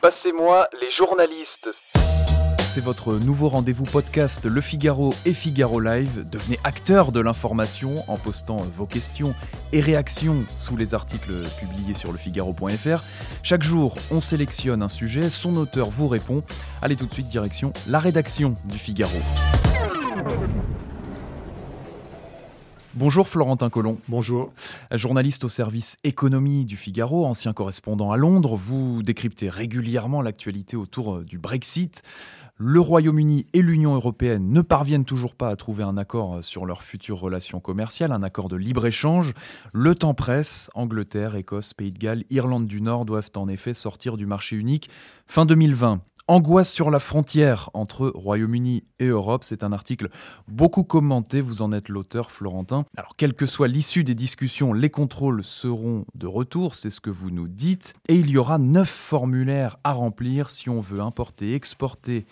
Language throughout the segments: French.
Passez-moi les journalistes. C'est votre nouveau rendez-vous podcast Le Figaro et Figaro Live. Devenez acteur de l'information en postant vos questions et réactions sous les articles publiés sur lefigaro.fr. Chaque jour, on sélectionne un sujet, son auteur vous répond. Allez tout de suite direction la rédaction du Figaro. Bonjour Florentin Collomb. Bonjour. Journaliste au service économie du Figaro, ancien correspondant à Londres, vous décryptez régulièrement l'actualité autour du Brexit. Le Royaume-Uni et l'Union européenne ne parviennent toujours pas à trouver un accord sur leurs futures relations commerciales, un accord de libre-échange. Le temps presse. Angleterre, Écosse, Pays de Galles, Irlande du Nord doivent en effet sortir du marché unique fin 2020. Angoisse sur la frontière entre Royaume-Uni et Europe, c'est un article beaucoup commenté, vous en êtes l'auteur Florentin. Alors quelle que soit l'issue des discussions, les contrôles seront de retour, c'est ce que vous nous dites, et il y aura neuf formulaires à remplir si on veut importer, exporter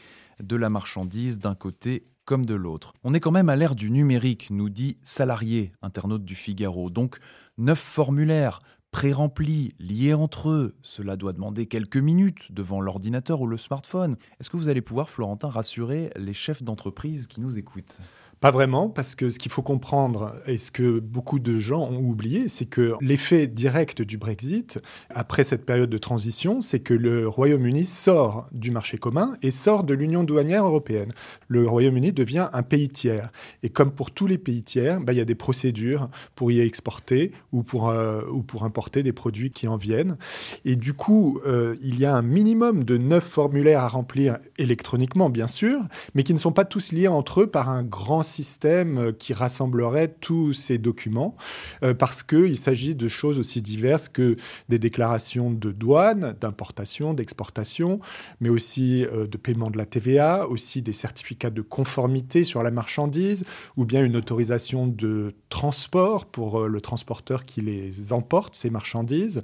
de la marchandise d'un côté comme de l'autre. On est quand même à l'ère du numérique, nous dit Salarié, internaute du Figaro. Donc neuf formulaires pré-remplis, liés entre eux. Cela doit demander quelques minutes devant l'ordinateur ou le smartphone. Est-ce que vous allez pouvoir, Florentin, rassurer les chefs d'entreprise qui nous écoutent? Pas vraiment, parce que ce qu'il faut comprendre, et ce que beaucoup de gens ont oublié, c'est que l'effet direct du Brexit, après cette période de transition, c'est que le Royaume-Uni sort du marché commun et sort de l'Union douanière européenne. Le Royaume-Uni devient un pays tiers. Et comme pour tous les pays tiers, bah, il y a des procédures pour y exporter ou pour, euh, ou pour importer des produits qui en viennent. Et du coup, euh, il y a un minimum de neuf formulaires à remplir électroniquement, bien sûr, mais qui ne sont pas tous liés entre eux par un grand système euh, qui rassemblerait tous ces documents, euh, parce qu'il s'agit de choses aussi diverses que des déclarations de douane, d'importation, d'exportation, mais aussi euh, de paiement de la TVA, aussi des certificats de conformité sur la marchandise, ou bien une autorisation de transport pour le transporteur qui les emporte, ces marchandises.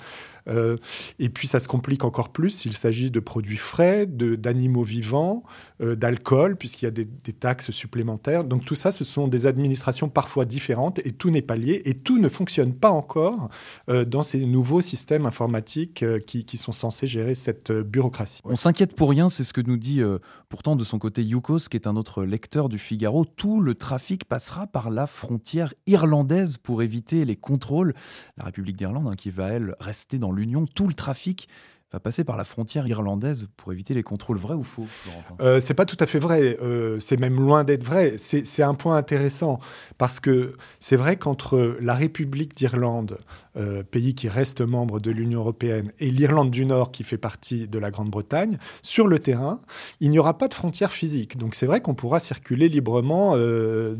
et puis ça se complique encore plus s'il s'agit de produits frais, d'animaux vivants, d'alcool, puisqu'il y a des, des taxes supplémentaires. Donc tout ça, ce sont des administrations parfois différentes et tout n'est pas lié et tout ne fonctionne pas encore euh, dans ces nouveaux systèmes informatiques euh, qui, sont censés gérer cette euh, bureaucratie. On s'inquiète pour rien, c'est ce que nous dit pourtant de son côté Yukos, qui est un autre lecteur du Figaro. Tout le trafic passera par la frontière irlandaise pour éviter les contrôles. La République d'Irlande, hein, qui va, elle, rester dans l'Union, tout le trafic va passer par la frontière irlandaise pour éviter les contrôles. Vrai ou faux, euh, C'est pas tout à fait vrai. Euh, c'est même loin d'être vrai. C'est un point intéressant parce que c'est vrai qu'entre la République d'Irlande, euh, pays qui reste membre de l'Union européenne, et l'Irlande du Nord, qui fait partie de la Grande-Bretagne, sur le terrain, il n'y aura pas de frontière physique. Donc c'est vrai qu'on pourra circuler librement euh,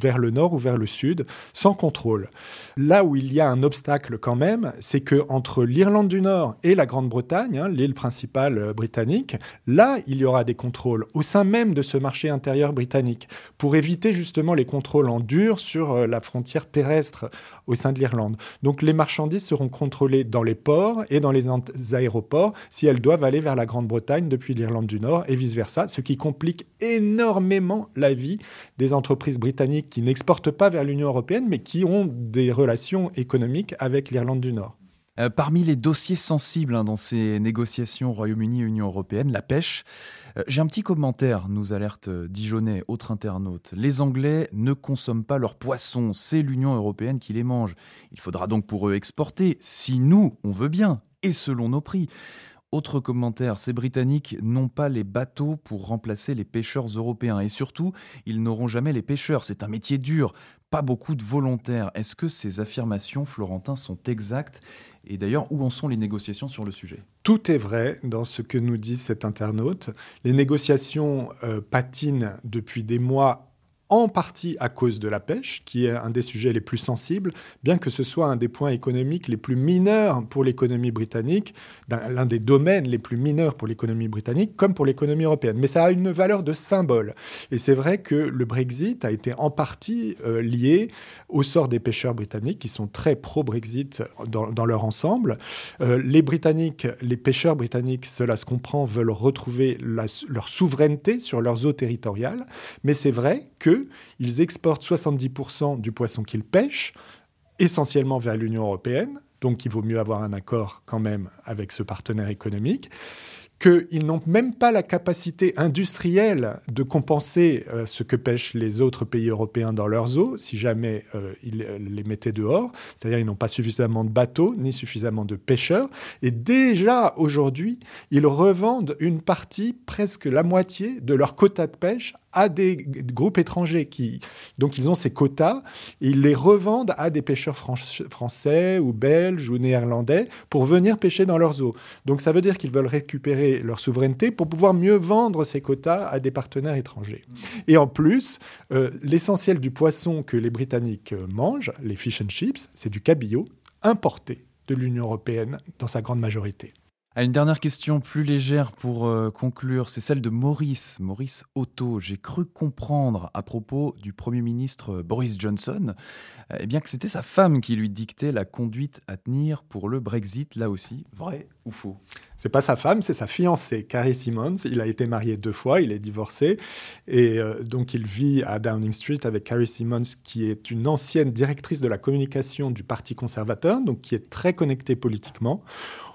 vers le nord ou vers le sud sans contrôle. Là où il y a un obstacle quand même, c'est que entre l'Irlande du Nord et la Grande-Bretagne, hein, l'île principale euh, britannique, là il y aura des contrôles au sein même de ce marché intérieur britannique pour éviter justement les contrôles en dur sur la frontière terrestre au sein de l'Irlande. Donc les marchandises seront contrôlées dans les ports et dans les aéroports si elles doivent aller vers la Grande-Bretagne depuis l'Irlande du Nord et vice-versa, ce qui complique énormément la vie des entreprises britanniques qui n'exportent pas vers l'Union européenne mais qui ont des relations économiques avec l'Irlande du Nord. Euh, parmi les dossiers sensibles hein, dans ces négociations Royaume-Uni-Union européenne, la pêche. Euh, j'ai un petit commentaire, nous alerte euh, Dijonais, autre internaute. Les Anglais ne consomment pas leurs poissons, c'est l'Union européenne qui les mange. Il faudra donc pour eux exporter, si nous, on veut bien, et selon nos prix. Autre commentaire, ces Britanniques n'ont pas les bateaux pour remplacer les pêcheurs européens et surtout, ils n'auront jamais les pêcheurs. C'est un métier dur, pas beaucoup de volontaires. Est-ce que ces affirmations, Florentin, sont exactes? Et d'ailleurs, où en sont les négociations sur le sujet? Tout est vrai dans ce que nous dit cet internaute. Les négociations euh, patinent depuis des mois en partie à cause de la pêche, qui est un des sujets les plus sensibles, bien que ce soit un des points économiques les plus mineurs pour l'économie britannique, l'un des domaines les plus mineurs pour l'économie britannique, comme pour l'économie européenne. Mais ça a une valeur de symbole. Et c'est vrai que le Brexit a été en partie euh, lié au sort des pêcheurs britanniques, qui sont très pro-Brexit dans, leur ensemble. Euh, les Britanniques, les pêcheurs britanniques, cela se comprend, veulent retrouver leur souveraineté sur leurs eaux territoriales. Mais c'est vrai que ils exportent 70% du poisson qu'ils pêchent essentiellement vers l'Union européenne, donc il vaut mieux avoir un accord quand même avec ce partenaire économique qu'ils n'ont même pas la capacité industrielle de compenser euh, ce que pêchent les autres pays européens dans leurs eaux, si jamais euh, ils les mettaient dehors. C'est-à-dire qu'ils n'ont pas suffisamment de bateaux, ni suffisamment de pêcheurs. Et déjà, aujourd'hui, ils revendent une partie, presque la moitié, de leur quota de pêche à des groupes étrangers qui donc ils ont ces quotas ils les revendent à des pêcheurs français ou belges ou néerlandais pour venir pêcher dans leurs eaux. Donc ça veut dire qu'ils veulent récupérer leur souveraineté pour pouvoir mieux vendre ces quotas à des partenaires étrangers. Et en plus, euh, l'essentiel du poisson que les Britanniques mangent, les fish and chips, c'est du cabillaud importé de l'Union européenne dans sa grande majorité une dernière question plus légère pour euh, conclure, c'est celle de Maurice, Maurice Otto. J'ai cru comprendre à propos du Premier ministre euh, Boris Johnson euh, eh bien que c'était sa femme qui lui dictait la conduite à tenir pour le Brexit, là aussi, vrai ou faux? C'est pas sa femme, c'est sa fiancée, Carrie Simmons. Il a été marié deux fois, il est divorcé, et donc il vit à Downing Street avec Carrie Simmons, qui est une ancienne directrice de la communication du Parti conservateur, donc qui est très connectée politiquement.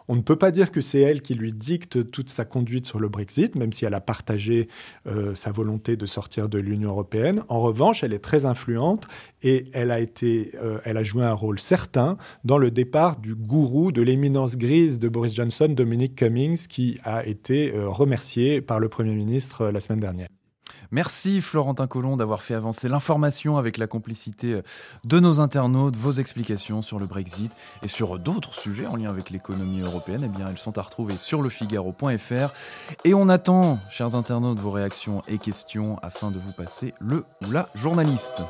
On ne peut pas dire que c'est elle qui lui dicte toute sa conduite sur le Brexit, même si elle a partagé euh, sa volonté de sortir de l'Union européenne. En revanche, elle est très influente et elle a, été, euh, elle a joué un rôle certain dans le départ du gourou de l'éminence grise de Boris Johnson, Dominic Cummings, qui a été euh, remercié par le Premier ministre la semaine dernière. Merci Florentin Collomb d'avoir fait avancer l'information avec la complicité euh, de nos internautes, vos explications sur le Brexit et sur d'autres sujets en lien avec l'économie européenne. Eh bien, elles sont à retrouver sur lefigaro.fr. Et on attend, chers internautes, vos réactions et questions afin de vous passer le ou la journaliste.